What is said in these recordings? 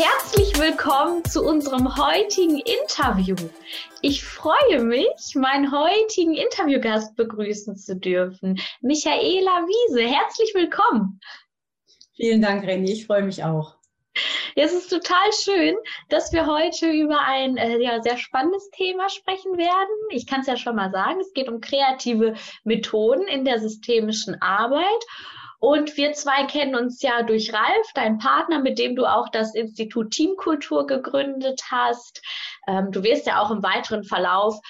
Herzlich willkommen zu unserem heutigen Interview. Ich freue mich, meinen heutigen Interviewgast begrüßen zu dürfen, Michaela Wiese. Herzlich willkommen. Vielen Dank, Renny. Ich freue mich auch. Ja, es ist total schön, dass wir heute über ein äh, ja, sehr spannendes Thema sprechen werden. Ich kann es ja schon mal sagen, es geht um kreative Methoden in der systemischen Arbeit. Und wir zwei kennen uns ja durch Ralf, dein Partner, mit dem du auch das Institut Teamkultur gegründet hast. Ähm, du wirst ja auch im weiteren Verlauf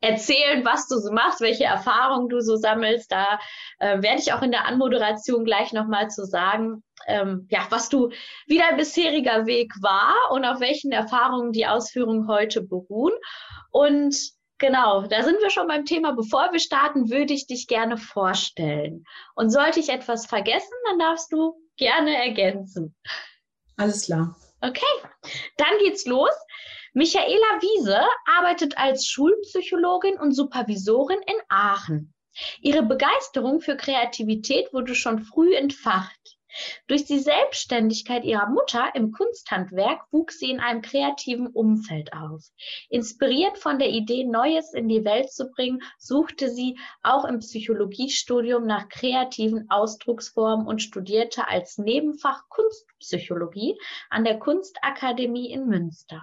erzählen, was du so machst, welche Erfahrungen du so sammelst. Da äh, werde ich auch in der Anmoderation gleich nochmal zu sagen, ähm, ja, was du, wie dein bisheriger Weg war und auf welchen Erfahrungen die Ausführungen heute beruhen. Und Genau, da sind wir schon beim Thema. Bevor wir starten, würde ich dich gerne vorstellen. Und sollte ich etwas vergessen, dann darfst du gerne ergänzen. Alles klar. Okay, dann geht's los. Michaela Wiese arbeitet als Schulpsychologin und Supervisorin in Aachen. Ihre Begeisterung für Kreativität wurde schon früh entfacht. Durch die Selbstständigkeit ihrer Mutter im Kunsthandwerk wuchs sie in einem kreativen Umfeld auf. Inspiriert von der Idee, Neues in die Welt zu bringen, suchte sie auch im Psychologiestudium nach kreativen Ausdrucksformen und studierte als Nebenfach Kunstpsychologie an der Kunstakademie in Münster.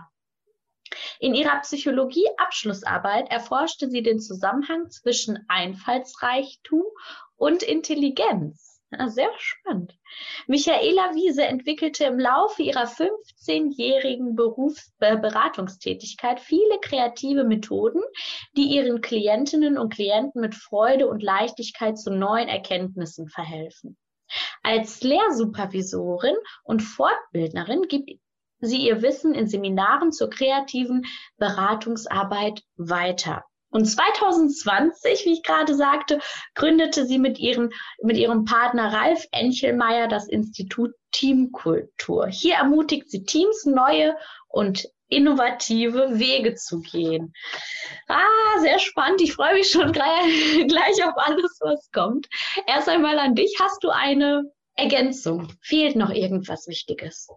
In ihrer Psychologie-Abschlussarbeit erforschte sie den Zusammenhang zwischen Einfallsreichtum und Intelligenz. Ah, sehr spannend. Michaela Wiese entwickelte im Laufe ihrer 15-jährigen Berufsberatungstätigkeit viele kreative Methoden, die ihren Klientinnen und Klienten mit Freude und Leichtigkeit zu neuen Erkenntnissen verhelfen. Als Lehrsupervisorin und Fortbildnerin gibt sie ihr Wissen in Seminaren zur kreativen Beratungsarbeit weiter. Und 2020, wie ich gerade sagte, gründete sie mit, ihren, mit ihrem Partner Ralf Enchelmeier das Institut Teamkultur. Hier ermutigt sie Teams, neue und innovative Wege zu gehen. Ah, sehr spannend. Ich freue mich schon gleich, gleich auf alles, was kommt. Erst einmal an dich. Hast du eine Ergänzung? Fehlt noch irgendwas Wichtiges?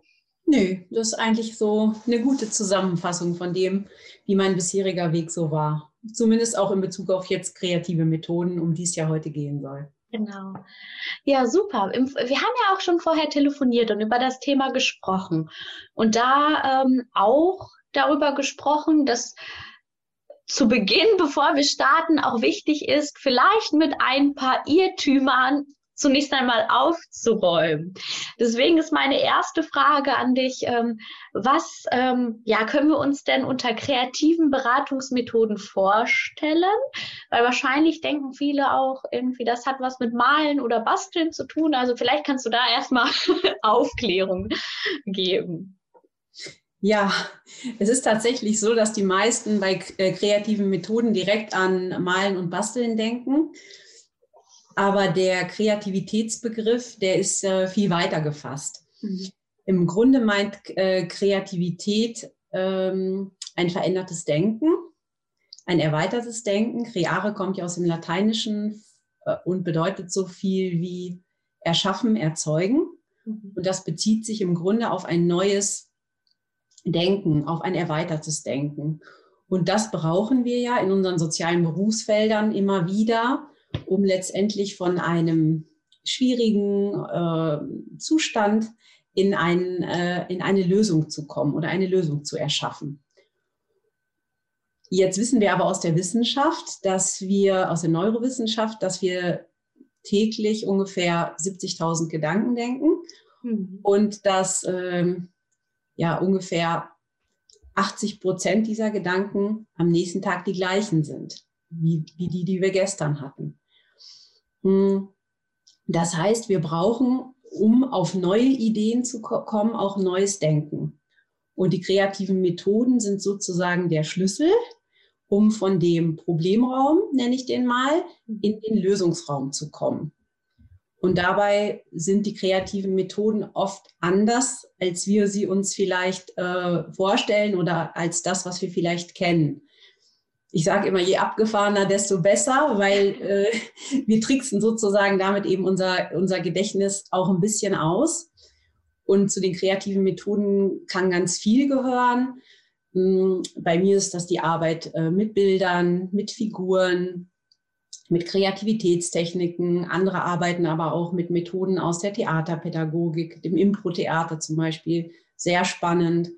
Nö, das ist eigentlich so eine gute Zusammenfassung von dem, wie mein bisheriger Weg so war. Zumindest auch in Bezug auf jetzt kreative Methoden, um die es ja heute gehen soll. Genau. Ja, super. Wir haben ja auch schon vorher telefoniert und über das Thema gesprochen. Und da ähm, auch darüber gesprochen, dass zu Beginn, bevor wir starten, auch wichtig ist, vielleicht mit ein paar Irrtümern zunächst einmal aufzuräumen. Deswegen ist meine erste Frage an dich, ähm, was ähm, ja, können wir uns denn unter kreativen Beratungsmethoden vorstellen? Weil wahrscheinlich denken viele auch irgendwie, das hat was mit Malen oder Basteln zu tun. Also vielleicht kannst du da erstmal Aufklärung geben. Ja, es ist tatsächlich so, dass die meisten bei äh, kreativen Methoden direkt an Malen und Basteln denken. Aber der Kreativitätsbegriff, der ist äh, viel weiter gefasst. Mhm. Im Grunde meint äh, Kreativität ähm, ein verändertes Denken, ein erweitertes Denken. Creare kommt ja aus dem Lateinischen äh, und bedeutet so viel wie erschaffen, erzeugen. Mhm. Und das bezieht sich im Grunde auf ein neues Denken, auf ein erweitertes Denken. Und das brauchen wir ja in unseren sozialen Berufsfeldern immer wieder, um letztendlich von einem schwierigen äh, Zustand in, ein, äh, in eine Lösung zu kommen oder eine Lösung zu erschaffen. Jetzt wissen wir aber aus der Wissenschaft, dass wir, aus der Neurowissenschaft, dass wir täglich ungefähr 70.000 Gedanken denken mhm. und dass ähm, ja ungefähr 80 Prozent dieser Gedanken am nächsten Tag die gleichen sind, wie, wie die, die wir gestern hatten. Hm. Das heißt, wir brauchen, um auf neue Ideen zu kommen, auch neues Denken. Und die kreativen Methoden sind sozusagen der Schlüssel, um von dem Problemraum, nenne ich den mal, in den Lösungsraum zu kommen. Und dabei sind die kreativen Methoden oft anders, als wir sie uns vielleicht äh, vorstellen oder als das, was wir vielleicht kennen ich sage immer, je abgefahrener, desto besser, weil äh, wir tricksen sozusagen damit eben unser, unser Gedächtnis auch ein bisschen aus. Und zu den kreativen Methoden kann ganz viel gehören. Hm, bei mir ist das die Arbeit äh, mit Bildern, mit Figuren, mit Kreativitätstechniken. Andere arbeiten aber auch mit Methoden aus der Theaterpädagogik, dem Impro-Theater zum Beispiel. Sehr spannend.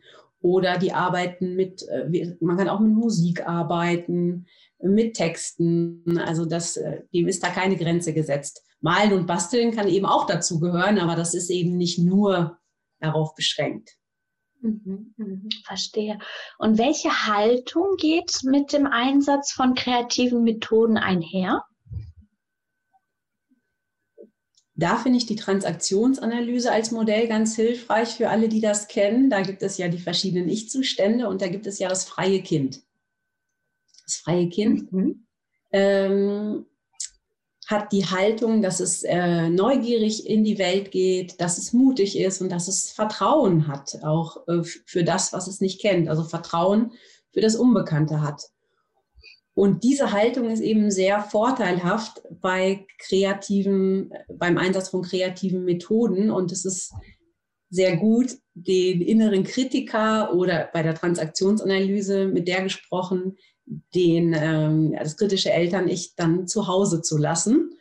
Oder die arbeiten mit, äh, man kann auch mit Musik arbeiten, mit Texten. Also das, äh, dem ist da keine Grenze gesetzt. Malen und Basteln kann eben auch dazu gehören, aber das ist eben nicht nur darauf beschränkt. Mhm, mhm, verstehe. Und welche Haltung geht mit dem Einsatz von kreativen Methoden einher? Da finde ich die Transaktionsanalyse als Modell ganz hilfreich für alle, die das kennen. Da gibt es ja die verschiedenen Ich-Zustände und da gibt es ja das freie Kind. Das freie Kind mhm. ähm, hat die Haltung, dass es äh, neugierig in die Welt geht, dass es mutig ist und dass es Vertrauen hat, auch äh, für das, was es nicht kennt. Also Vertrauen für das Unbekannte hat. Und diese Haltung ist eben sehr vorteilhaft bei kreativen, beim Einsatz von kreativen Methoden. Und es ist sehr gut, den inneren Kritiker oder bei der Transaktionsanalyse mit der gesprochen, den, ähm, das kritische Eltern-Ich dann zu Hause zu lassen.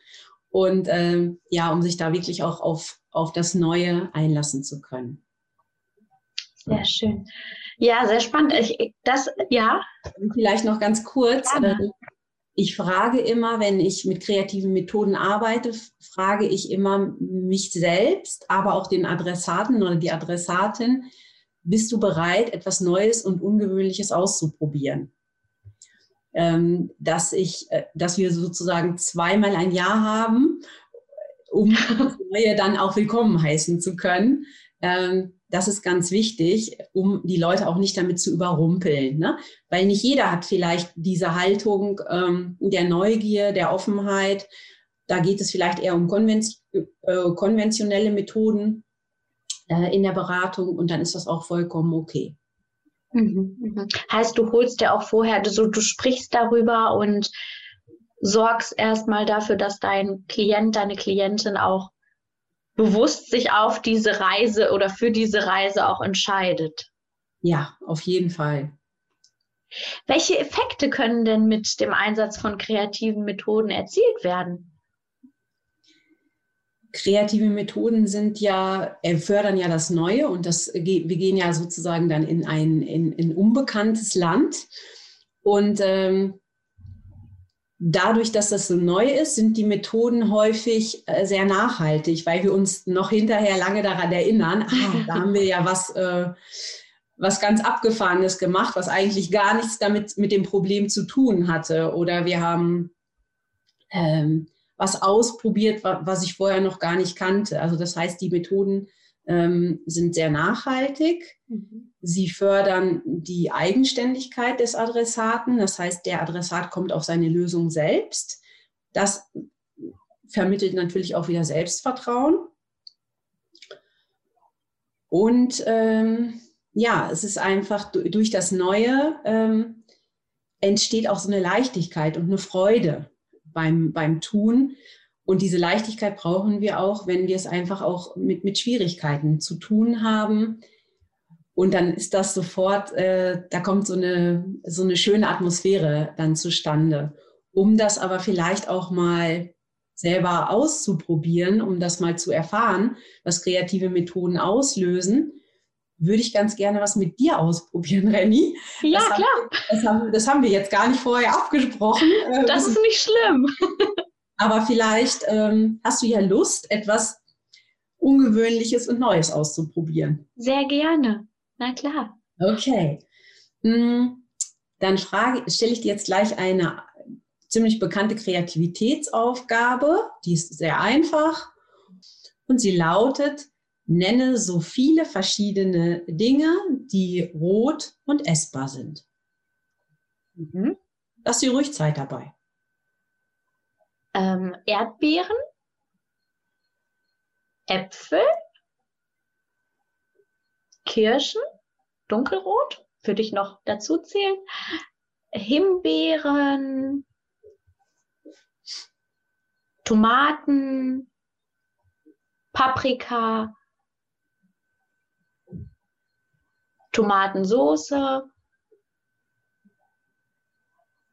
Und ähm, ja, um sich da wirklich auch auf, auf das Neue einlassen zu können. Sehr schön. Ja, sehr spannend. Ich, das, ja. Vielleicht noch ganz kurz. Gerne. Ähm, ich frage immer, wenn ich mit kreativen Methoden arbeite, frage ich immer mich selbst, aber auch den Adressaten oder die Adressatin, bist du bereit, etwas Neues und Ungewöhnliches auszuprobieren? ähm, dass ich, äh, dass wir sozusagen zweimal ein Jahr haben, um das Neue dann auch willkommen heißen zu können. Ähm, das ist ganz wichtig, um die Leute auch nicht damit zu überrumpeln. Ne? Weil nicht jeder hat vielleicht diese Haltung ähm, der Neugier, der Offenheit. Da geht es vielleicht eher um konven äh, konventionelle Methoden äh, in der Beratung und dann ist das auch vollkommen okay. Mhm, mhm. Heißt, du holst dir auch vorher, du, du sprichst darüber und sorgst erstmal dafür, dass dein Klient, deine Klientin auch bewusst sich auf diese Reise oder für diese Reise auch entscheidet. Ja, auf jeden Fall. Welche Effekte können denn mit dem Einsatz von kreativen Methoden erzielt werden? kreative Methoden sind ja, äh, fördern ja das Neue und das, wir gehen ja sozusagen dann in ein in, in unbekanntes Land. Und ähm, dadurch, dass das so neu ist, sind die Methoden häufig äh, sehr nachhaltig, weil wir uns noch hinterher lange daran erinnern, ah, da haben wir ja was, äh, was ganz Abgefahrenes gemacht, was eigentlich gar nichts damit mit dem Problem zu tun hatte. Oder wir haben ähm, was ausprobiert, was ich vorher noch gar nicht kannte. Also das heißt, die Methoden ähm, sind sehr nachhaltig. Mhm. Sie fördern die Eigenständigkeit des Adressaten. Das heißt, der Adressat kommt auf seine Lösung selbst. Das vermittelt natürlich auch wieder Selbstvertrauen. Und ähm, ja, es ist einfach durch das Neue ähm, entsteht auch so eine Leichtigkeit und eine Freude beim, beim Tun. Und diese Leichtigkeit brauchen wir auch, wenn wir es einfach auch mit, mit Schwierigkeiten zu tun haben. Und dann ist das sofort, äh, da kommt so eine, so eine schöne Atmosphäre dann zustande. Um das aber vielleicht auch mal selber auszuprobieren, um das mal zu erfahren, was kreative Methoden auslösen, würde ich ganz gerne was mit dir ausprobieren, Renny. Ja, das klar. Haben, das, haben, das haben wir jetzt gar nicht vorher abgesprochen. Äh, das ist nicht schlimm. Aber vielleicht ähm, hast du ja Lust, etwas Ungewöhnliches und Neues auszuprobieren. Sehr gerne. Na klar. Okay. Hm, dann frage, stelle ich dir jetzt gleich eine ziemlich bekannte Kreativitätsaufgabe. Die ist sehr einfach. Und sie lautet, Nenne so viele verschiedene Dinge, die rot und essbar sind. Mhm. Lass dir ruhig Zeit dabei. Ähm, Erdbeeren, Äpfel, Kirschen, dunkelrot, würde ich noch dazu zählen, Himbeeren, Tomaten, Paprika, Tomatensauce,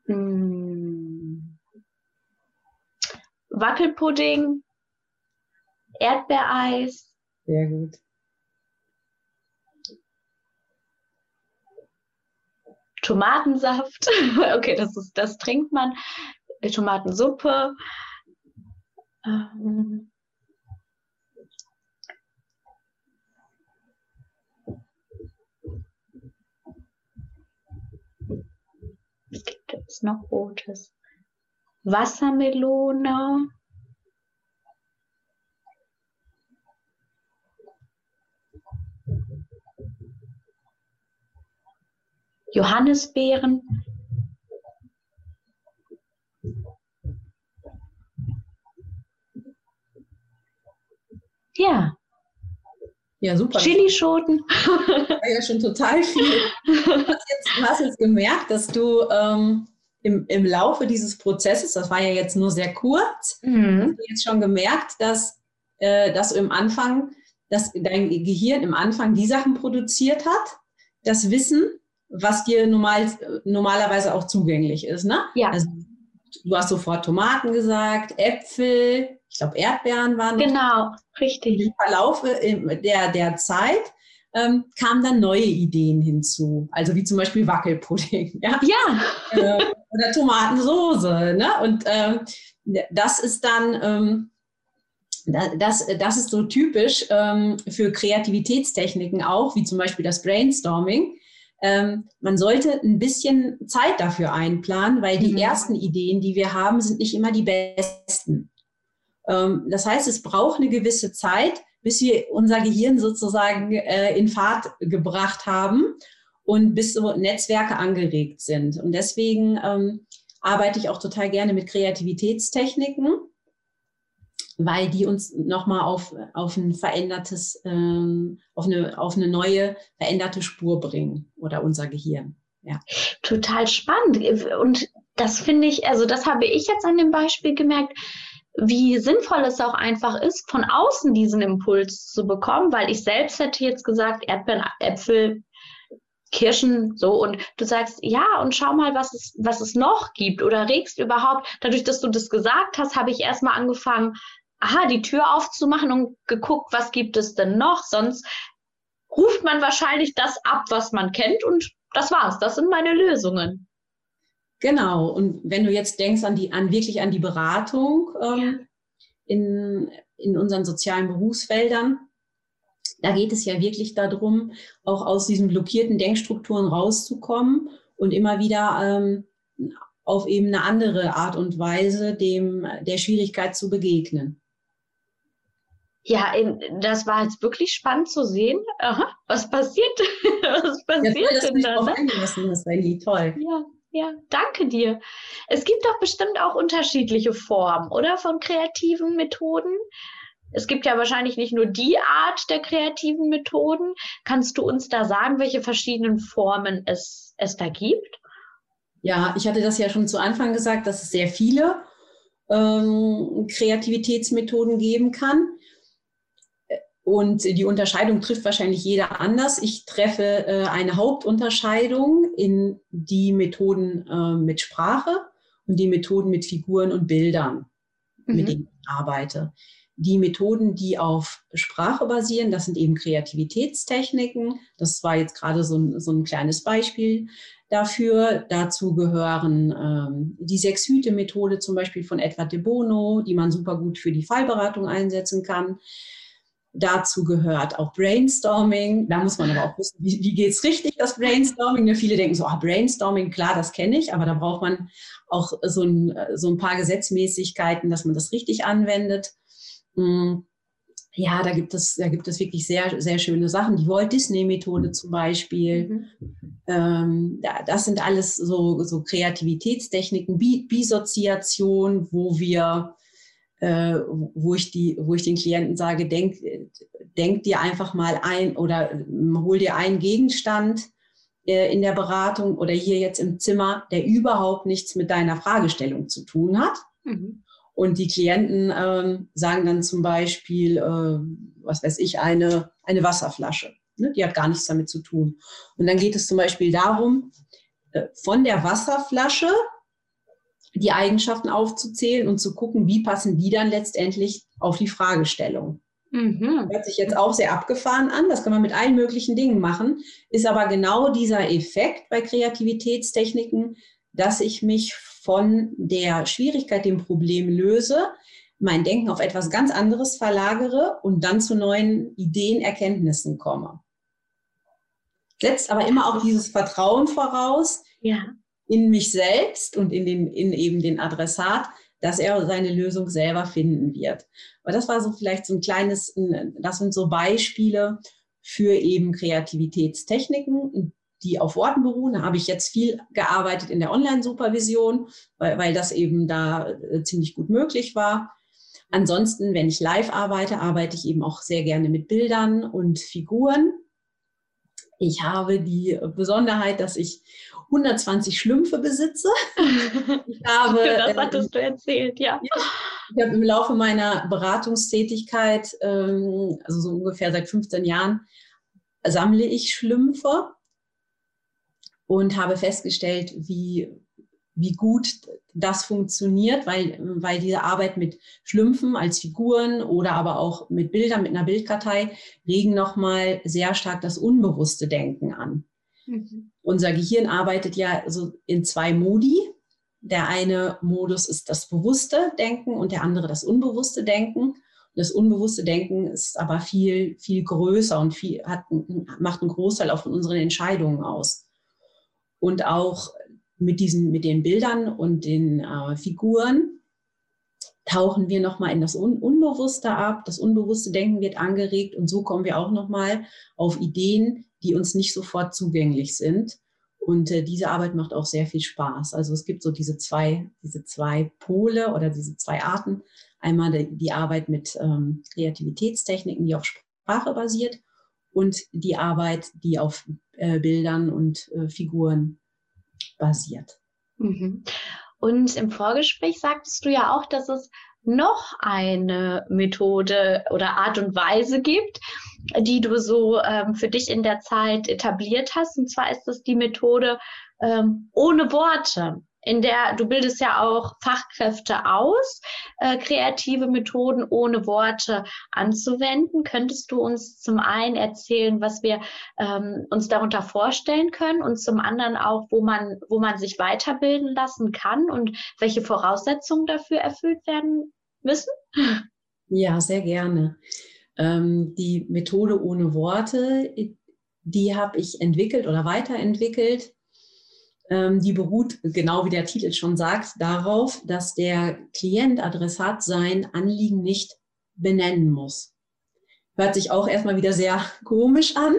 hm, Wackelpudding, Erdbeereis. Sehr gut. Tomatensaft. Okay, das ist, das trinkt man. Tomatensuppe. Ähm, Was gibt es noch Rotes? Wassermelone. Johannisbeeren. Ja. Ja, super. Chilischoten. Ja, schon total viel. Du hast jetzt, du hast jetzt gemerkt, dass du ähm, im, im Laufe dieses Prozesses, das war ja jetzt nur sehr kurz, mhm. hast du jetzt schon gemerkt, dass, äh, dass du im Anfang, dass dein Gehirn im Anfang die Sachen produziert hat, das Wissen, was dir normal, normalerweise auch zugänglich ist. Ne? Ja. Also, du hast sofort Tomaten gesagt, Äpfel, ich glaube Erdbeeren waren. Genau, richtig. Im Verlauf der, der Zeit ähm, kamen dann neue Ideen hinzu. Also wie zum Beispiel Wackelpudding. Ja. ja. Äh, oder Tomatensoße. Ne? Und ähm, das ist dann. Ähm, das, das ist so typisch ähm, für Kreativitätstechniken auch, wie zum Beispiel das Brainstorming. Ähm, man sollte ein bisschen Zeit dafür einplanen, weil die mhm. ersten Ideen, die wir haben, sind nicht immer die besten. Ähm, das heißt, es braucht eine gewisse Zeit, bis wir unser Gehirn sozusagen äh, in Fahrt gebracht haben und bis so Netzwerke angeregt sind. Und deswegen ähm, arbeite ich auch total gerne mit Kreativitätstechniken, weil die uns nochmal auf, auf ein verändertes, ähm, auf, eine, auf eine neue, veränderte Spur bringen oder unser Gehirn. Ja. Total spannend. Und das finde ich, also das habe ich jetzt an dem Beispiel gemerkt wie sinnvoll es auch einfach ist, von außen diesen Impuls zu bekommen, weil ich selbst hätte jetzt gesagt, Erdbeeren, Äpfel, Kirschen, so, und du sagst, ja, und schau mal, was es, was es noch gibt oder regst überhaupt. Dadurch, dass du das gesagt hast, habe ich erstmal angefangen, aha, die Tür aufzumachen und geguckt, was gibt es denn noch? Sonst ruft man wahrscheinlich das ab, was man kennt und das war's. Das sind meine Lösungen. Genau. Und wenn du jetzt denkst an die, an wirklich an die Beratung ähm, ja. in, in unseren sozialen Berufsfeldern, da geht es ja wirklich darum, auch aus diesen blockierten Denkstrukturen rauszukommen und immer wieder ähm, auf eben eine andere Art und Weise dem der Schwierigkeit zu begegnen. Ja, das war jetzt wirklich spannend zu sehen. Aha, was passiert? was passiert ja, toll, denn da? Ne? Das, toll. Ja, ja, danke dir. Es gibt doch bestimmt auch unterschiedliche Formen, oder? Von kreativen Methoden. Es gibt ja wahrscheinlich nicht nur die Art der kreativen Methoden. Kannst du uns da sagen, welche verschiedenen Formen es, es da gibt? Ja, ich hatte das ja schon zu Anfang gesagt, dass es sehr viele ähm, Kreativitätsmethoden geben kann. Und die Unterscheidung trifft wahrscheinlich jeder anders. Ich treffe äh, eine Hauptunterscheidung in die Methoden äh, mit Sprache und die Methoden mit Figuren und Bildern, mhm. mit denen ich arbeite. Die Methoden, die auf Sprache basieren, das sind eben Kreativitätstechniken. Das war jetzt gerade so ein, so ein kleines Beispiel dafür. Dazu gehören ähm, die Sechs-Hüte-Methode zum Beispiel von Edward de Bono, die man super gut für die Fallberatung einsetzen kann. Dazu gehört auch Brainstorming. Da muss man aber auch wissen, wie, wie geht es richtig, das Brainstorming. Ne, viele denken so, ah, Brainstorming, klar, das kenne ich, aber da braucht man auch so ein, so ein paar Gesetzmäßigkeiten, dass man das richtig anwendet. Hm, ja, da gibt es, da gibt es wirklich sehr, sehr schöne Sachen. Die Walt Disney-Methode zum Beispiel. Mhm. Ähm, das sind alles so, so Kreativitätstechniken, Bisoziation, wo wir äh, wo, ich die, wo ich den Klienten sage, denk, denk dir einfach mal ein oder hol dir einen Gegenstand äh, in der Beratung oder hier jetzt im Zimmer, der überhaupt nichts mit deiner Fragestellung zu tun hat. Mhm. Und die Klienten ähm, sagen dann zum Beispiel, äh, was weiß ich, eine, eine Wasserflasche. Ne? Die hat gar nichts damit zu tun. Und dann geht es zum Beispiel darum, äh, von der Wasserflasche die Eigenschaften aufzuzählen und zu gucken, wie passen die dann letztendlich auf die Fragestellung. Mhm. Hört sich jetzt auch sehr abgefahren an, das kann man mit allen möglichen Dingen machen, ist aber genau dieser Effekt bei Kreativitätstechniken, dass ich mich von der Schwierigkeit, dem Problem löse, mein Denken auf etwas ganz anderes verlagere und dann zu neuen Ideen, Erkenntnissen komme. Setzt aber immer auch dieses Vertrauen voraus ja. In mich selbst und in, den, in eben den Adressat, dass er seine Lösung selber finden wird. Aber das war so vielleicht so ein kleines, das sind so Beispiele für eben Kreativitätstechniken, die auf Worten beruhen. Da habe ich jetzt viel gearbeitet in der Online-Supervision, weil, weil das eben da äh, ziemlich gut möglich war. Ansonsten, wenn ich live arbeite, arbeite ich eben auch sehr gerne mit Bildern und Figuren. Ich habe die Besonderheit, dass ich 120 Schlümpfe besitze. Ich habe, das hattest ähm, du erzählt, ja. Ich habe im Laufe meiner Beratungstätigkeit, ähm, also so ungefähr seit 15 Jahren, sammle ich Schlümpfe und habe festgestellt, wie, wie gut das funktioniert, weil, weil diese Arbeit mit Schlümpfen als Figuren oder aber auch mit Bildern, mit einer Bildkartei regen nochmal sehr stark das unbewusste Denken an. Mhm. Unser Gehirn arbeitet ja so in zwei Modi. Der eine Modus ist das bewusste Denken und der andere das unbewusste Denken. Das unbewusste Denken ist aber viel, viel größer und viel, hat, macht einen Großteil auch von unseren Entscheidungen aus. Und auch mit diesen, mit den Bildern und den äh, Figuren tauchen wir nochmal in das Un Unbewusste ab. Das unbewusste Denken wird angeregt und so kommen wir auch nochmal auf Ideen, die uns nicht sofort zugänglich sind. Und äh, diese Arbeit macht auch sehr viel Spaß. Also es gibt so diese zwei, diese zwei Pole oder diese zwei Arten. Einmal die, die Arbeit mit ähm, Kreativitätstechniken, die auf Sprache basiert und die Arbeit, die auf äh, Bildern und äh, Figuren basiert. Mhm. Und im Vorgespräch sagtest du ja auch, dass es noch eine Methode oder Art und Weise gibt, die du so ähm, für dich in der Zeit etabliert hast. Und zwar ist das die Methode ähm, ohne Worte in der du bildest ja auch Fachkräfte aus, äh, kreative Methoden ohne Worte anzuwenden. Könntest du uns zum einen erzählen, was wir ähm, uns darunter vorstellen können und zum anderen auch, wo man, wo man sich weiterbilden lassen kann und welche Voraussetzungen dafür erfüllt werden müssen? Ja, sehr gerne. Ähm, die Methode ohne Worte, die habe ich entwickelt oder weiterentwickelt die beruht, genau wie der Titel schon sagt, darauf, dass der Klient, Adressat sein Anliegen nicht benennen muss. Hört sich auch erstmal wieder sehr komisch an,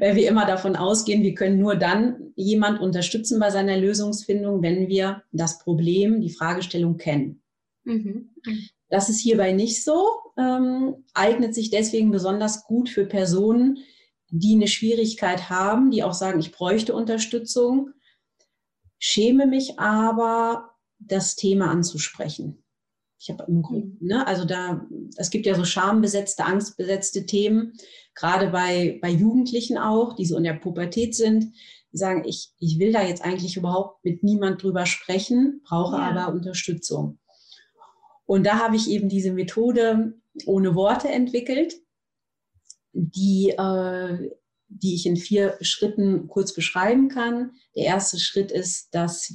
weil wir immer davon ausgehen, wir können nur dann jemand unterstützen bei seiner Lösungsfindung, wenn wir das Problem, die Fragestellung kennen. Mhm. Das ist hierbei nicht so, ähm, eignet sich deswegen besonders gut für Personen, die eine Schwierigkeit haben, die auch sagen, ich bräuchte Unterstützung, schäme mich aber, das Thema anzusprechen. Ich habe im Grunde, mhm. ne, also da, es gibt ja so schambesetzte, angstbesetzte Themen, gerade bei, bei Jugendlichen auch, die so in der Pubertät sind, die sagen, ich, ich will da jetzt eigentlich überhaupt mit niemand drüber sprechen, brauche ja. aber Unterstützung. Und da habe ich eben diese Methode ohne Worte entwickelt, die äh, die ich in vier Schritten kurz beschreiben kann. Der erste Schritt ist, dass,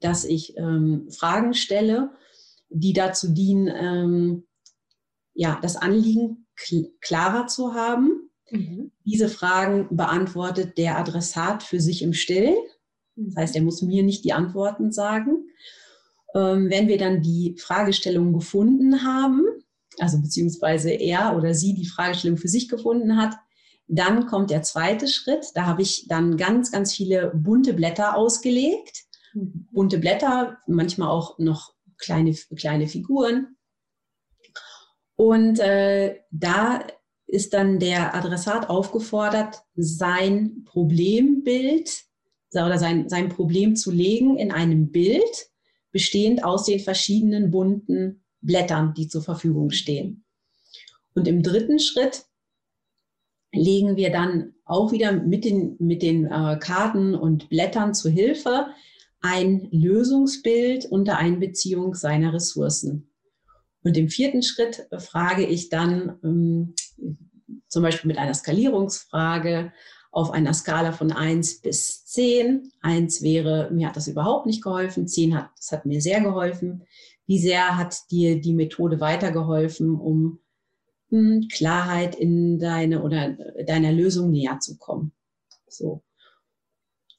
dass ich ähm, Fragen stelle, die dazu dienen, ähm, ja, das Anliegen klarer zu haben. Mhm. Diese Fragen beantwortet der Adressat für sich im Stillen. Das heißt, er muss mir nicht die Antworten sagen. Ähm, wenn wir dann die Fragestellung gefunden haben, also beziehungsweise er oder sie die Fragestellung für sich gefunden hat, dann kommt der zweite Schritt. Da habe ich dann ganz, ganz viele bunte Blätter ausgelegt. Mhm. Bunte Blätter, manchmal auch noch kleine, kleine Figuren. Und äh, da ist dann der Adressat aufgefordert, sein Problembild oder sein, sein Problem zu legen in einem Bild, bestehend aus den verschiedenen bunten Blättern, die zur Verfügung stehen. Und im dritten Schritt legen wir dann auch wieder mit den, mit den äh, Karten und Blättern zu Hilfe ein Lösungsbild unter Einbeziehung seiner Ressourcen. Und im vierten Schritt frage ich dann ähm, zum Beispiel mit einer Skalierungsfrage auf einer Skala von 1 bis 10. 1 wäre, mir hat das überhaupt nicht geholfen, 10 hat, das hat mir sehr geholfen. Wie sehr hat dir die Methode weitergeholfen, um Klarheit in deine oder deiner Lösung näher zu kommen? So.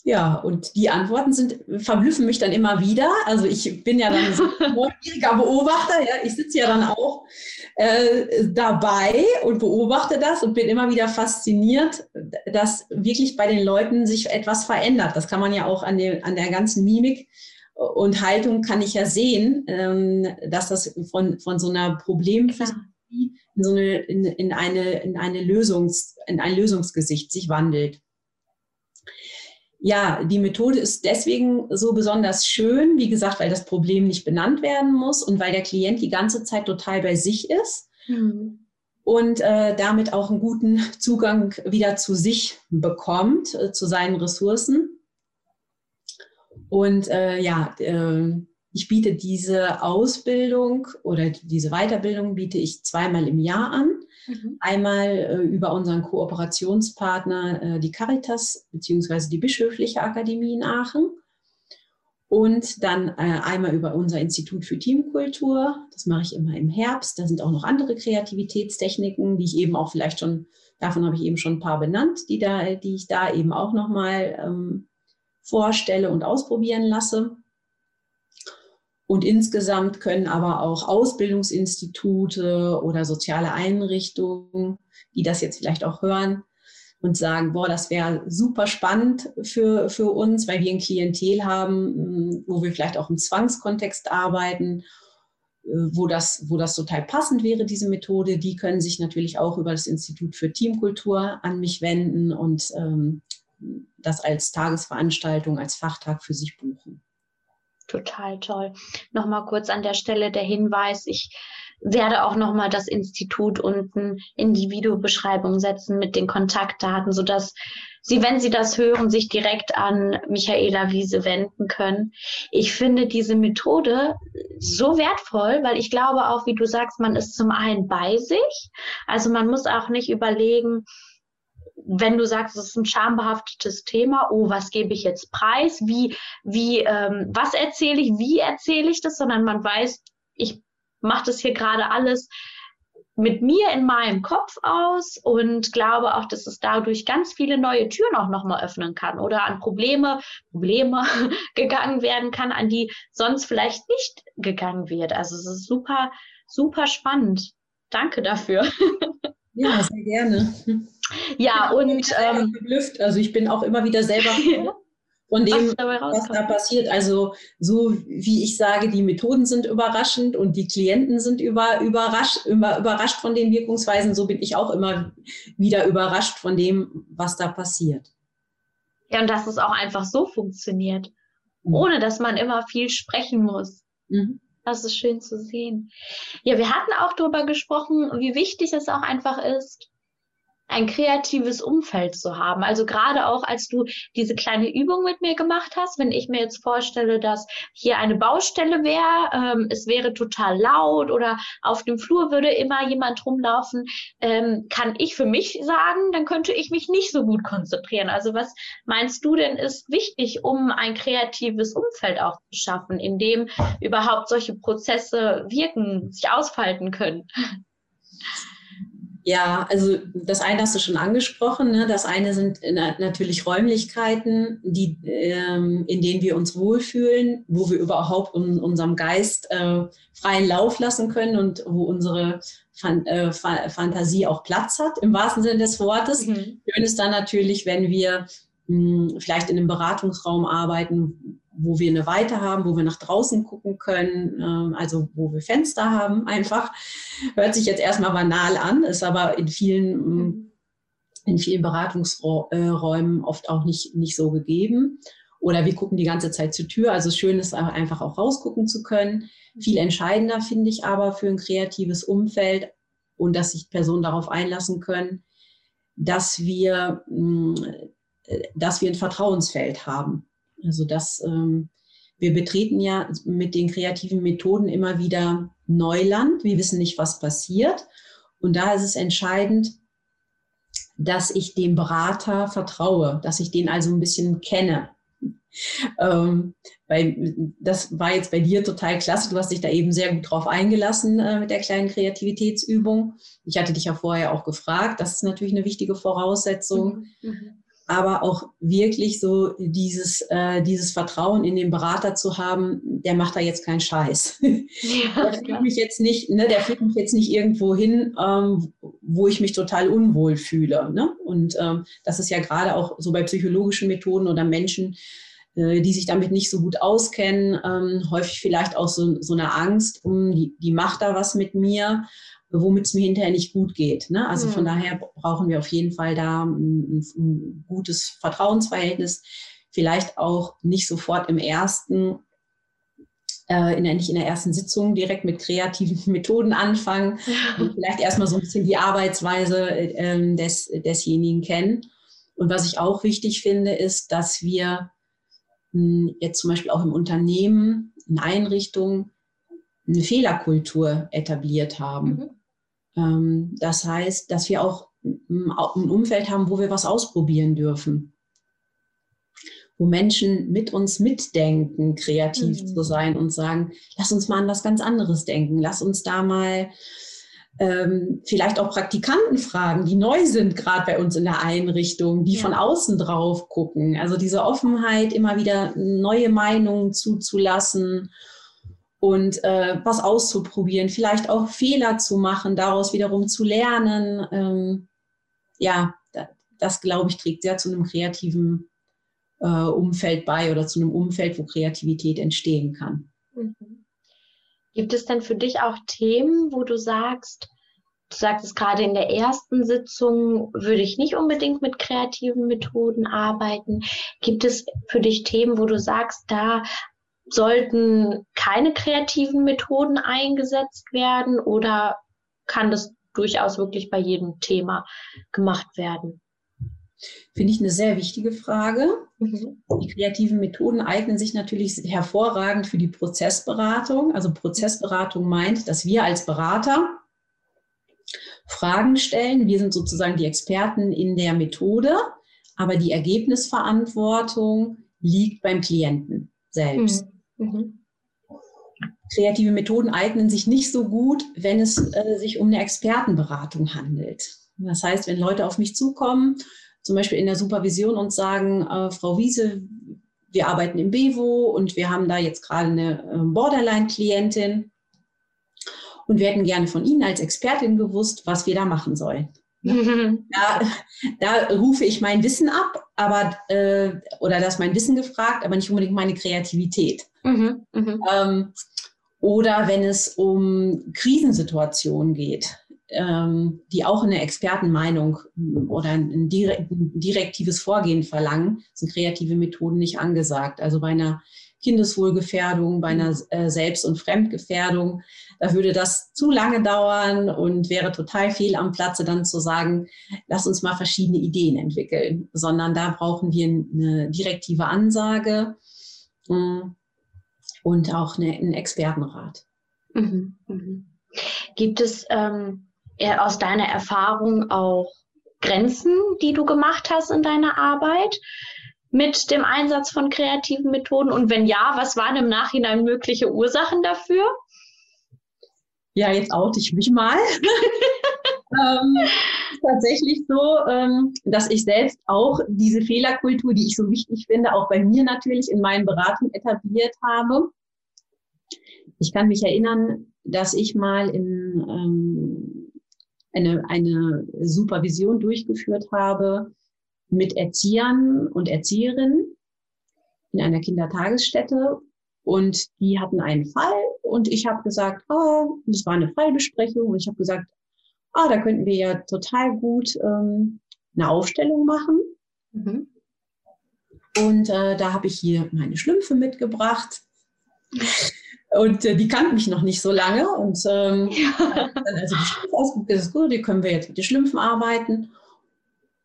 Ja, und die Antworten sind, verblüffen mich dann immer wieder. Also ich bin ja dann so ein neugieriger Beobachter, ja. Ich sitze ja dann auch äh, dabei und beobachte das und bin immer wieder fasziniert, dass wirklich bei den Leuten sich etwas verändert. Das kann man ja auch an, den, an der ganzen Mimik und Haltung kann ich ja sehen, ähm, dass das von, von so einer Problemphilosophie in so eine, in, in eine, in eine Lösungs, in ein Lösungsgesicht sich wandelt ja, die Methode ist deswegen so besonders schön, wie gesagt, weil das Problem nicht benannt werden muss und weil der Klient die ganze Zeit total bei sich ist mhm. und äh, damit auch einen guten Zugang wieder zu sich bekommt, äh, zu seinen Ressourcen. Und äh, ja, äh, ich biete diese Ausbildung oder diese Weiterbildung biete ich zweimal im Jahr an. Mhm. Einmal äh, über unseren Kooperationspartner, äh, die Caritas beziehungsweise die Bischöfliche Akademie in Aachen. Und dann äh, einmal über unser Institut für Teamkultur. Das mache ich immer im Herbst. Da sind auch noch andere Kreativitätstechniken, die ich eben auch vielleicht schon, davon habe ich eben schon ein paar benannt, die, da, die ich da eben auch nochmal ähm, vorstelle und ausprobieren lasse. Und insgesamt können aber auch Ausbildungsinstitute oder soziale Einrichtungen, die das jetzt vielleicht auch hören und sagen, boah, das wäre super spannend für, für uns, weil wir ein Klientel haben, hm, wo wir vielleicht auch im Zwangskontext arbeiten, äh, wo das, wo das total passend wäre, diese Methode, die können sich natürlich auch über das Institut für Teamkultur an mich wenden und ähm, das als Tagesveranstaltung, als Fachtag für sich buchen. Total toll. Nochmal kurz an der Stelle der Hinweis, ich werde auch nochmal das Institut unten in die Videobeschreibung setzen mit den Kontaktdaten, sodass Sie, wenn Sie das hören, sich direkt an Michaela Wiese wenden können. Ich finde diese Methode so wertvoll, weil ich glaube auch, wie du sagst, man ist zum einen bei sich. Also man muss auch nicht überlegen, wenn du sagst, es ist ein schambehaftetes Thema, oh, was gebe ich jetzt preis? Wie, wie, ähm, was erzähle ich? Wie erzähle ich das? Sondern man weiß, ich mache das hier gerade alles mit mir in meinem Kopf aus und glaube auch, dass es dadurch ganz viele neue Türen auch nochmal öffnen kann oder an Probleme, Probleme gegangen werden kann, an die sonst vielleicht nicht gegangen wird. Also es ist super, super spannend. Danke dafür. Ja, sehr gerne. Ja, und ähm. Also ich bin auch immer wieder selber von dem, was, was, da passiert. Also so wie ich sage, die Methoden sind überraschend und die Klienten sind über, überrascht, über, überrascht von den Wirkungsweisen, so bin ich auch immer wieder überrascht von dem, was da passiert. Ja, und dass es auch einfach so funktioniert, mhm. ohne dass man immer viel sprechen muss. Mhm. Das ist schön zu sehen. Ja, wir hatten auch darüber gesprochen, wie wichtig es auch einfach ist, ein kreatives Umfeld zu haben. Also gerade auch, als du diese kleine Übung mit mir gemacht hast, wenn ich mir jetzt vorstelle, dass hier eine Baustelle wäre, ähm, es wäre total laut oder auf dem Flur würde immer jemand rumlaufen, ähm, kann ich für mich sagen, dann könnte ich mich nicht so gut konzentrieren. Also was meinst du denn ist wichtig, um ein kreatives Umfeld auch zu schaffen, in dem überhaupt solche Prozesse wirken, sich ausfalten können? Ja, also das eine hast du schon angesprochen. Ne? Das eine sind natürlich Räumlichkeiten, die, ähm, in denen wir uns wohlfühlen, wo wir überhaupt in unserem Geist äh, freien Lauf lassen können und wo unsere Fan äh, Fantasie auch Platz hat, im wahrsten Sinne des Wortes. Mhm. Schön ist dann natürlich, wenn wir mh, hm, vielleicht in einem Beratungsraum arbeiten, wo wir eine Weite haben, wo wir nach draußen gucken können, ähm, also wo wir Fenster haben einfach. Hört sich jetzt erstmal banal an, ist aber in vielen, mm, in vielen Beratungsräumen oft auch nicht, nicht so gegeben. Oder wir gucken die ganze Zeit zur Tür. Also schön ist einfach auch rausgucken zu können. Viel entscheidender finde ich aber für ein kreatives Umfeld und dass sich Personen darauf einlassen können, dass wir, mm, dass wir ein Vertrauensfeld haben. Also dass ähm, wir betreten ja mit den kreativen Methoden immer wieder Neuland. Wir wissen nicht, was passiert. Und da ist es entscheidend, dass ich dem Berater vertraue, dass ich den also ein bisschen kenne. Ähm, weil das war jetzt bei dir total klasse. Du hast dich da eben sehr gut drauf eingelassen äh, mit der kleinen Kreativitätsübung. Ich hatte dich ja vorher auch gefragt. Das ist natürlich eine wichtige Voraussetzung. Mhm. Aber auch wirklich so dieses, äh, dieses Vertrauen in den Berater zu haben, der macht da jetzt keinen Scheiß. Ja, der führt mich jetzt nicht, ne, der führt mich jetzt nicht irgendwo hin, ähm, wo ich mich total unwohl fühle. Ne? Und ähm, das ist ja gerade auch so bei psychologischen Methoden oder Menschen, äh, die sich damit nicht so gut auskennen, ähm, häufig vielleicht auch so, so eine Angst um, die, die macht da was mit mir womit es mir hinterher nicht gut geht. Ne? Also mhm. von daher brauchen wir auf jeden Fall da ein, ein, gutes Vertrauensverhältnis. Vielleicht auch nicht sofort im ersten, äh, in der, nicht in der ersten Sitzung direkt mit kreativen Methoden anfangen. Ja. Vielleicht erstmal so ein bisschen die Arbeitsweise äh, des, desjenigen kennen. Und was ich auch wichtig finde, ist, dass wir mh, hm, jetzt zum Beispiel auch im Unternehmen, in Einrichtungen, eine Fehlerkultur etabliert haben. Mhm. Ähm, das heißt, dass wir auch ein Umfeld haben, wo wir was ausprobieren dürfen. Wo Menschen mit uns mitdenken, kreativ mhm. zu sein und sagen, lass uns mal an was ganz anderes denken. Lass uns da mal ähm, vielleicht auch Praktikanten fragen, die neu sind, gerade bei uns in der Einrichtung, die ja. von außen drauf gucken. Also diese Offenheit, immer wieder neue Meinungen zuzulassen und äh, was auszuprobieren, vielleicht auch Fehler zu machen, daraus wiederum zu lernen. Ähm, ja, das, das glaube ich trägt sehr zu einem kreativen äh, Umfeld bei oder zu einem Umfeld, wo Kreativität entstehen kann. Mhm. Gibt es denn für dich auch Themen, wo du sagst, du sagst es gerade in der ersten Sitzung, würde ich nicht unbedingt mit kreativen Methoden arbeiten. Gibt es für dich Themen, wo du sagst, da sollten keine kreativen Methoden eingesetzt werden oder kann das durchaus wirklich bei jedem Thema gemacht werden? Finde ich eine sehr wichtige Frage. Mhm. Die kreativen Methoden eignen sich natürlich hervorragend für die Prozessberatung. Also Prozessberatung meint, dass wir als Berater Fragen stellen. Wir sind sozusagen die Experten in der Methode, aber die Ergebnisverantwortung liegt beim Klienten selbst. Mhm. Mhm. Kreative Methoden eignen sich nicht so gut, wenn es äh, sich um eine Expertenberatung handelt. Das heißt, wenn Leute auf mich zukommen, zum Beispiel in der Supervision und sagen, äh, Frau Wiese, wir arbeiten im Bevo und wir haben da jetzt gerade eine äh, Borderline-Klientin und wir hätten gerne von Ihnen als Expertin gewusst, was wir da machen sollen. Da, da, rufe ich mein Wissen ab, aber äh, oder da ist mein Wissen gefragt, aber nicht unbedingt meine Kreativität. Mhm, mh. ähm, oder wenn es um Krisensituationen geht, ähm, die auch eine Expertenmeinung hm, oder ein, direkt, ein direktives Vorgehen verlangen, sind kreative Methoden nicht angesagt. Also bei einer Kindeswohlgefährdung, bei einer äh, Selbst- und Fremdgefährdung. Da würde das zu lange dauern und wäre total fehl am Platze, dann zu sagen, lass uns mal verschiedene Ideen entwickeln, sondern da brauchen wir eine direktive Ansage äh, und auch eine, einen Expertenrat. Mhm, mhm. Gibt es ähm, aus deiner Erfahrung auch Grenzen, die du gemacht hast in deiner Arbeit? mit dem Einsatz von kreativen Methoden? Und wenn ja, was waren im Nachhinein mögliche Ursachen dafür? Ja, jetzt oute ich mich mal. ähm, tatsächlich so, ähm, dass ich selbst auch diese Fehlerkultur, die ich so wichtig finde, auch bei mir natürlich in meinen Beratungen etabliert habe. Ich kann mich erinnern, dass ich mal in ähm, eine, eine Supervision durchgeführt habe mit Erziehern und Erzieherinnen in einer Kindertagesstätte. Und die hatten einen Fall. Und ich habe gesagt, oh, das war eine Fallbesprechung. Und ich habe gesagt, ah, da könnten wir ja total gut ähm, eine Aufstellung machen. Mhm. Und äh, da habe ich hier meine Schlümpfe mitgebracht. Und äh, die kannten mich noch nicht so lange. Und ähm, ja. also die Schlümpfe ausgeguckt, gut, die können wir jetzt mit den Schlümpfen arbeiten.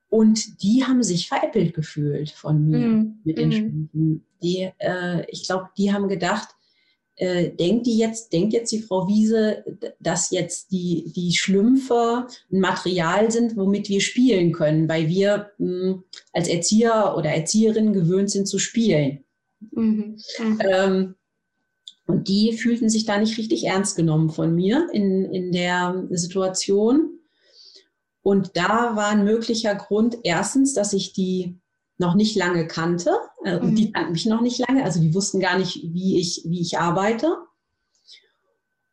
Und die haben sich veräppelt gefühlt von mir mhm. mit den mhm. Stunden. Die, äh, ich glaube, die haben gedacht, äh, denkt die jetzt, denkt jetzt die Frau Wiese, dass jetzt die, die Schlümpfe ein Material sind, womit wir spielen können, weil wir mh, hm, als Erzieher oder Erzieherin gewöhnt sind zu spielen. Mhm. Mhm. Ähm, und die fühlten sich da nicht richtig ernst genommen von mir in, in der Situation. Und da war ein möglicher Grund erstens, dass ich die noch nicht lange kannte. Äh, mhm. Die kannten mich noch nicht lange, also die wussten gar nicht, wie ich, wie ich arbeite.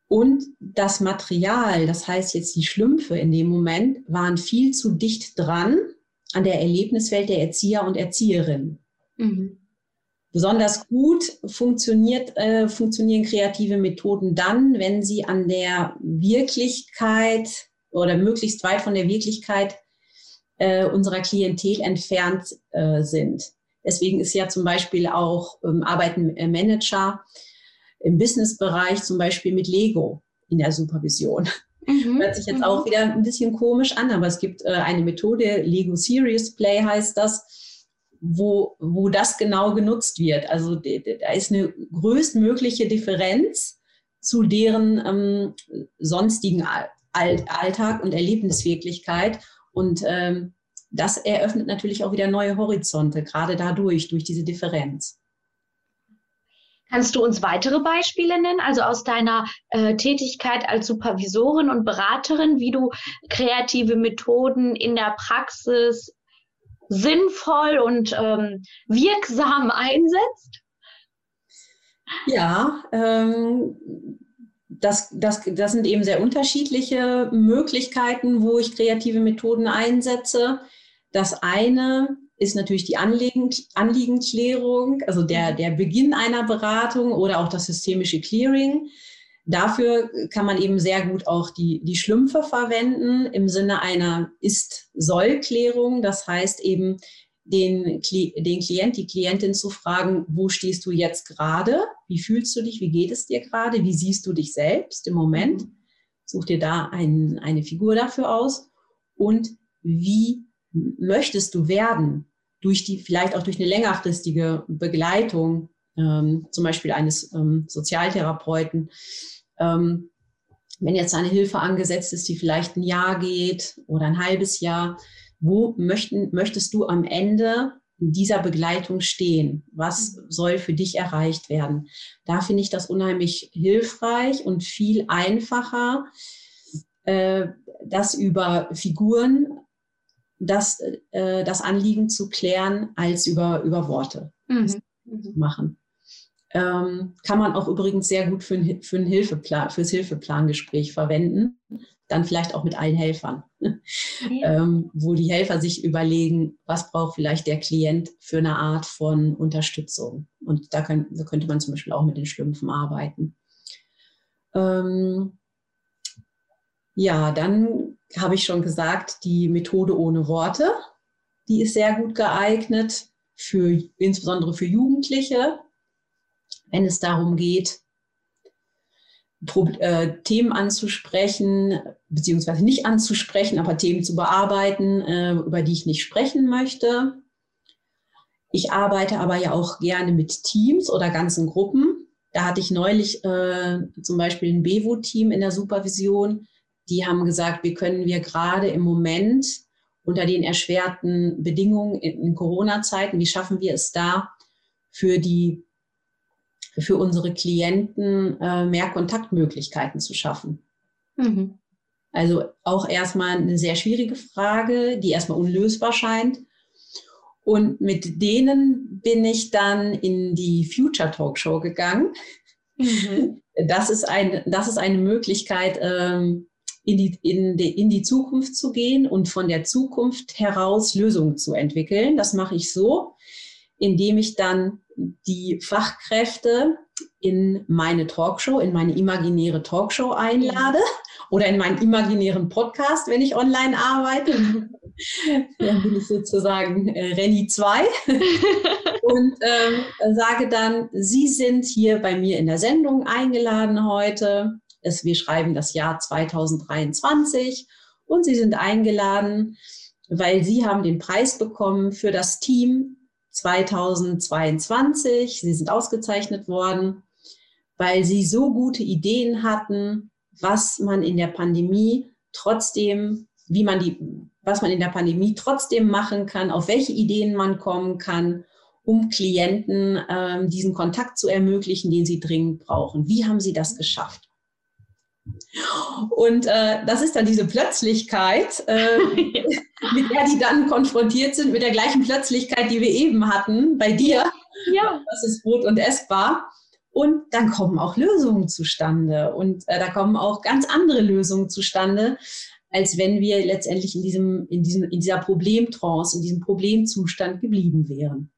Und das Material, das heißt jetzt die Schlümpfe in dem Moment, waren viel zu dicht dran an der Erlebniswelt der Erzieher und Erzieherinnen. Mhm. Besonders gut funktioniert, äh, funktionieren kreative Methoden dann, wenn sie an der Wirklichkeit oder möglichst weit von der Wirklichkeit äh, unserer Klientel entfernt äh, sind. Deswegen ist ja zum Beispiel auch ähm, arbeiten Manager im Businessbereich zum Beispiel mit Lego in der Supervision. Mhm. Hört sich jetzt mhm. auch wieder ein bisschen komisch an, aber es gibt äh, eine Methode, Lego Serious Play heißt das, wo, wo das genau genutzt wird. Also da ist eine größtmögliche Differenz zu deren ähm, sonstigen Alltag und Erlebniswirklichkeit. Und ähm, das eröffnet natürlich auch wieder neue Horizonte, gerade dadurch, durch diese Differenz. Kannst du uns weitere Beispiele nennen, also aus deiner äh, Tätigkeit als Supervisorin und Beraterin, wie du kreative Methoden in der Praxis sinnvoll und ähm, wirksam einsetzt? Ja, ähm, das, das, das sind eben sehr unterschiedliche Möglichkeiten, wo ich kreative Methoden einsetze. Das eine ist natürlich die Anliegen, Anliegenklärung, also der, der Beginn einer Beratung oder auch das systemische Clearing. Dafür kann man eben sehr gut auch die, die Schlümpfe verwenden im Sinne einer Ist-Soll-Klärung. Das heißt eben, den, den Klient, die Klientin zu fragen, wo stehst du jetzt gerade? Wie fühlst du dich? Wie geht es dir gerade? Wie siehst du dich selbst im Moment? Mhm. Such dir da ein, eine Figur dafür aus. Und wie möchtest du werden? Durch die, vielleicht auch durch eine längerfristige Begleitung, ähm, zum Beispiel eines ähm, Sozialtherapeuten. Ähm, wenn jetzt eine Hilfe angesetzt ist, die vielleicht ein Jahr geht oder ein halbes Jahr, wo möchten, möchtest du am Ende dieser Begleitung stehen? Was soll für dich erreicht werden? Da finde ich das unheimlich hilfreich und viel einfacher, äh, das über Figuren, das, äh, das Anliegen zu klären, als über, über Worte mhm. zu machen. Ähm, kann man auch übrigens sehr gut für ein, für ein Hilfeplan, fürs Hilfeplangespräch verwenden dann vielleicht auch mit allen Helfern, ja. ähm, wo die Helfer sich überlegen, was braucht vielleicht der Klient für eine Art von Unterstützung. Und da, kann, da könnte man zum Beispiel auch mit den Schlümpfen arbeiten. Ähm, ja, dann habe ich schon gesagt, die Methode ohne Worte, die ist sehr gut geeignet, für, insbesondere für Jugendliche, wenn es darum geht, äh, Themen anzusprechen, beziehungsweise nicht anzusprechen, aber Themen zu bearbeiten, äh, über die ich nicht sprechen möchte. Ich arbeite aber ja auch gerne mit Teams oder ganzen Gruppen. Da hatte ich neulich äh, zum Beispiel ein Bevo-Team in der Supervision. Die haben gesagt, wie können wir gerade im Moment unter den erschwerten Bedingungen in, Corona-Zeiten, wie schaffen wir es da, für die für unsere Klienten äh, mehr Kontaktmöglichkeiten zu schaffen. Mhm. Also auch erstmal eine sehr schwierige Frage, die erstmal unlösbar scheint. Und mit denen bin ich dann in die Future Talk Show gegangen. Mhm. Das, ist ein, das ist eine Möglichkeit, ähm, in, die, in, die, in die Zukunft zu gehen und von der Zukunft heraus Lösungen zu entwickeln. Das mache ich so, indem ich dann die Fachkräfte in meine Talkshow, in meine imaginäre Talkshow einlade oder in meinen imaginären Podcast, wenn ich online arbeite. Dann bin ich sozusagen äh, Renny 2 und ähm, sage dann, Sie sind hier bei mir in der Sendung eingeladen heute. Es, wir schreiben das Jahr 2023 und Sie sind eingeladen, weil Sie haben den Preis bekommen für das Team 2022. Sie sind ausgezeichnet worden, weil Sie so gute Ideen hatten, was man in der Pandemie trotzdem, wie man die, was man in der Pandemie trotzdem machen kann, auf welche Ideen man kommen kann, um Klienten ähm, diesen Kontakt zu ermöglichen, den sie dringend brauchen. Wie haben Sie das geschafft? Und äh, das ist dann diese Plötzlichkeit, äh, mit der die dann konfrontiert sind, mit der gleichen Plötzlichkeit, die wir eben hatten bei dir. Ja. Das ist Brot und essbar. Und dann kommen auch Lösungen zustande. Und äh, da kommen auch ganz andere Lösungen zustande, als wenn wir letztendlich in, diesem, in, diesem, in dieser Problemtrance, in diesem Problemzustand geblieben wären.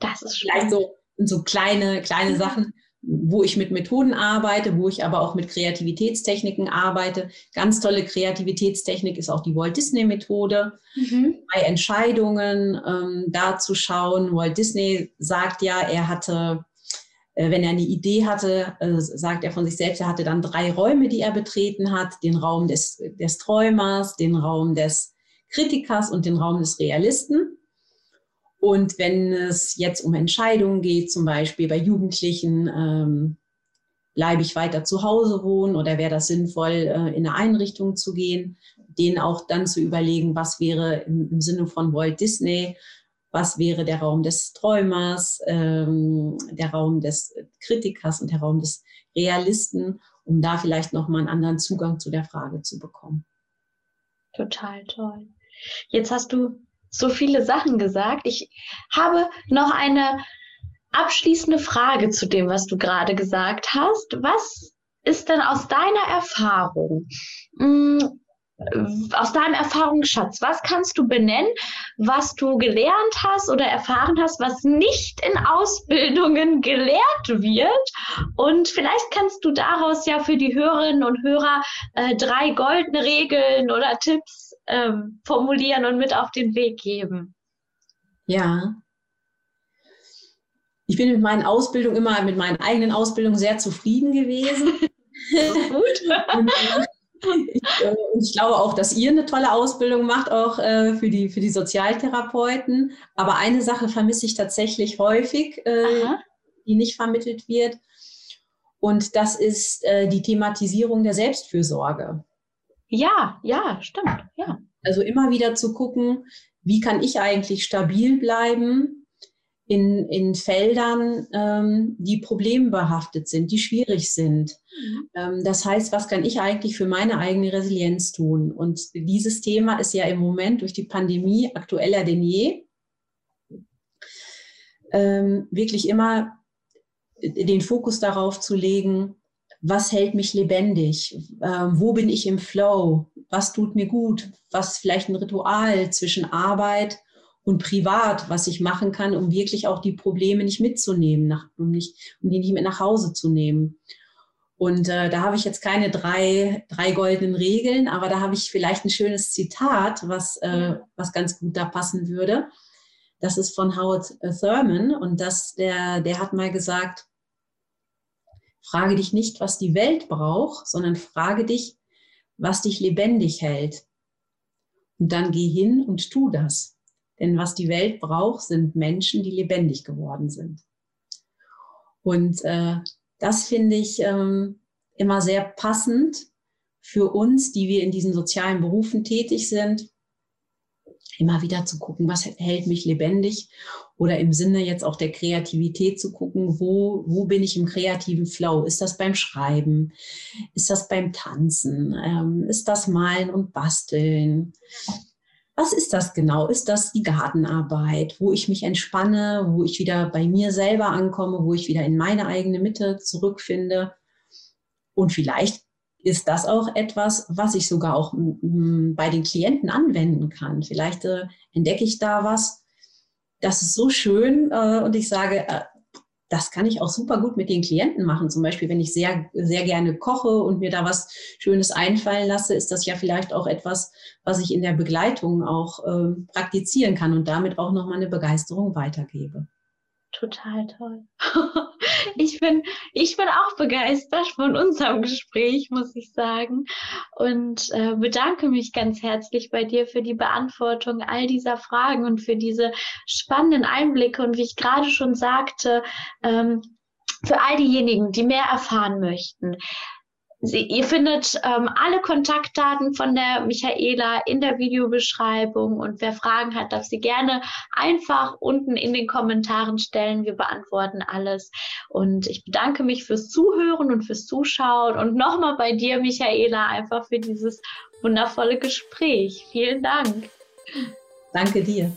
Das ist vielleicht so, so kleine, kleine Sachen, wo ich mit Methoden arbeite, wo ich aber auch mit Kreativitätstechniken arbeite. Ganz tolle Kreativitätstechnik ist auch die Walt Disney Methode. Mhm. Bei Entscheidungen ähm, da zu schauen. Walt Disney sagt ja, er hatte, äh, wenn er eine Idee hatte, äh, sagt er von sich selbst, er hatte dann drei Räume, die er betreten hat. Den Raum des, des Träumers, den Raum des Kritikers und den Raum des Realisten. Und wenn es jetzt um Entscheidungen geht, zum Beispiel bei Jugendlichen, ähm, bleibe ich weiter zu Hause wohnen oder wäre das sinnvoll, äh, in eine Einrichtung zu gehen, denen auch dann zu überlegen, was wäre im, im Sinne von Walt Disney, was wäre der Raum des Träumers, ähm, der Raum des Kritikers und der Raum des Realisten, um da vielleicht nochmal einen anderen Zugang zu der Frage zu bekommen. Total toll. Jetzt hast du so viele Sachen gesagt. Ich habe noch eine abschließende Frage zu dem, was du gerade gesagt hast. Was ist denn aus deiner Erfahrung, hm, aus deinem Erfahrungsschatz, was kannst du benennen, was du gelernt hast oder erfahren hast, was nicht in Ausbildungen gelehrt wird? Und vielleicht kannst du daraus ja für die Hörerinnen und Hörer äh, drei goldene Regeln oder Tipps ähm, formulieren und mit auf den Weg geben. Ja. Ich bin mit meinen Ausbildungen immer, mit meinen eigenen Ausbildungen sehr zufrieden gewesen. gut. und, äh, ich, äh, und ich glaube auch, dass ihr eine tolle Ausbildung macht, auch äh, für, die, für die Sozialtherapeuten. Aber eine Sache vermisse ich tatsächlich häufig, äh, die nicht vermittelt wird. Und das ist äh, die Thematisierung der Selbstfürsorge. Ja, ja, stimmt, ja. Also immer wieder zu gucken, wie kann ich eigentlich stabil bleiben in, in Feldern, ähm, die problembehaftet sind, die schwierig sind. Mhm. Ähm, das heißt, was kann ich eigentlich für meine eigene Resilienz tun? Und dieses Thema ist ja im Moment durch die Pandemie aktueller denn je. Ähm, wirklich immer den Fokus darauf zu legen, was hält mich lebendig, ähm, wo bin ich im Flow, was tut mir gut, was vielleicht ein Ritual zwischen Arbeit und privat, was ich machen kann, um wirklich auch die Probleme nicht mitzunehmen, nach, um, nicht, um die nicht mit nach Hause zu nehmen. Und äh, da habe ich jetzt keine drei, drei goldenen Regeln, aber da habe ich vielleicht ein schönes Zitat, was, äh, was ganz gut da passen würde. Das ist von Howard Thurman und das, der, der hat mal gesagt, Frage dich nicht, was die Welt braucht, sondern frage dich, was dich lebendig hält. Und dann geh hin und tu das. Denn was die Welt braucht, sind Menschen, die lebendig geworden sind. Und äh, das finde ich ähm, immer sehr passend für uns, die wir in diesen sozialen Berufen tätig sind, immer wieder zu gucken, was hält mich lebendig oder im Sinne jetzt auch der Kreativität zu gucken, wo, wo bin ich im kreativen Flow? Ist das beim Schreiben? Ist das beim Tanzen? Ähm, ist das Malen und Basteln? Was ist das genau? Ist das die Gartenarbeit, wo ich mich entspanne, wo ich wieder bei mir selber ankomme, wo ich wieder in meine eigene Mitte zurückfinde? Und vielleicht ist das auch etwas, was ich sogar auch bei den Klienten anwenden kann. Vielleicht äh, entdecke ich da was, das ist so schön äh, und ich sage, äh, das kann ich auch super gut mit den Klienten machen. Zum Beispiel, wenn ich sehr, sehr gerne koche und mir da was Schönes einfallen lasse, ist das ja vielleicht auch etwas, was ich in der Begleitung auch äh, praktizieren kann und damit auch nochmal eine Begeisterung weitergebe. Total toll. ich, bin, ich bin auch begeistert von unserem Gespräch, muss ich sagen. Und äh, bedanke mich ganz herzlich bei dir für die Beantwortung all dieser Fragen und für diese spannenden Einblicke. Und wie ich gerade schon sagte, ähm, für all diejenigen, die mehr erfahren möchten, Sie, ihr findet ähm, alle Kontaktdaten von der Michaela in der Videobeschreibung und wer Fragen hat, darf sie gerne einfach unten in den Kommentaren stellen. Wir beantworten alles und ich bedanke mich fürs Zuhören und fürs Zuschauen und nochmal bei dir, Michaela, einfach für dieses wundervolle Gespräch. Vielen Dank. Danke dir.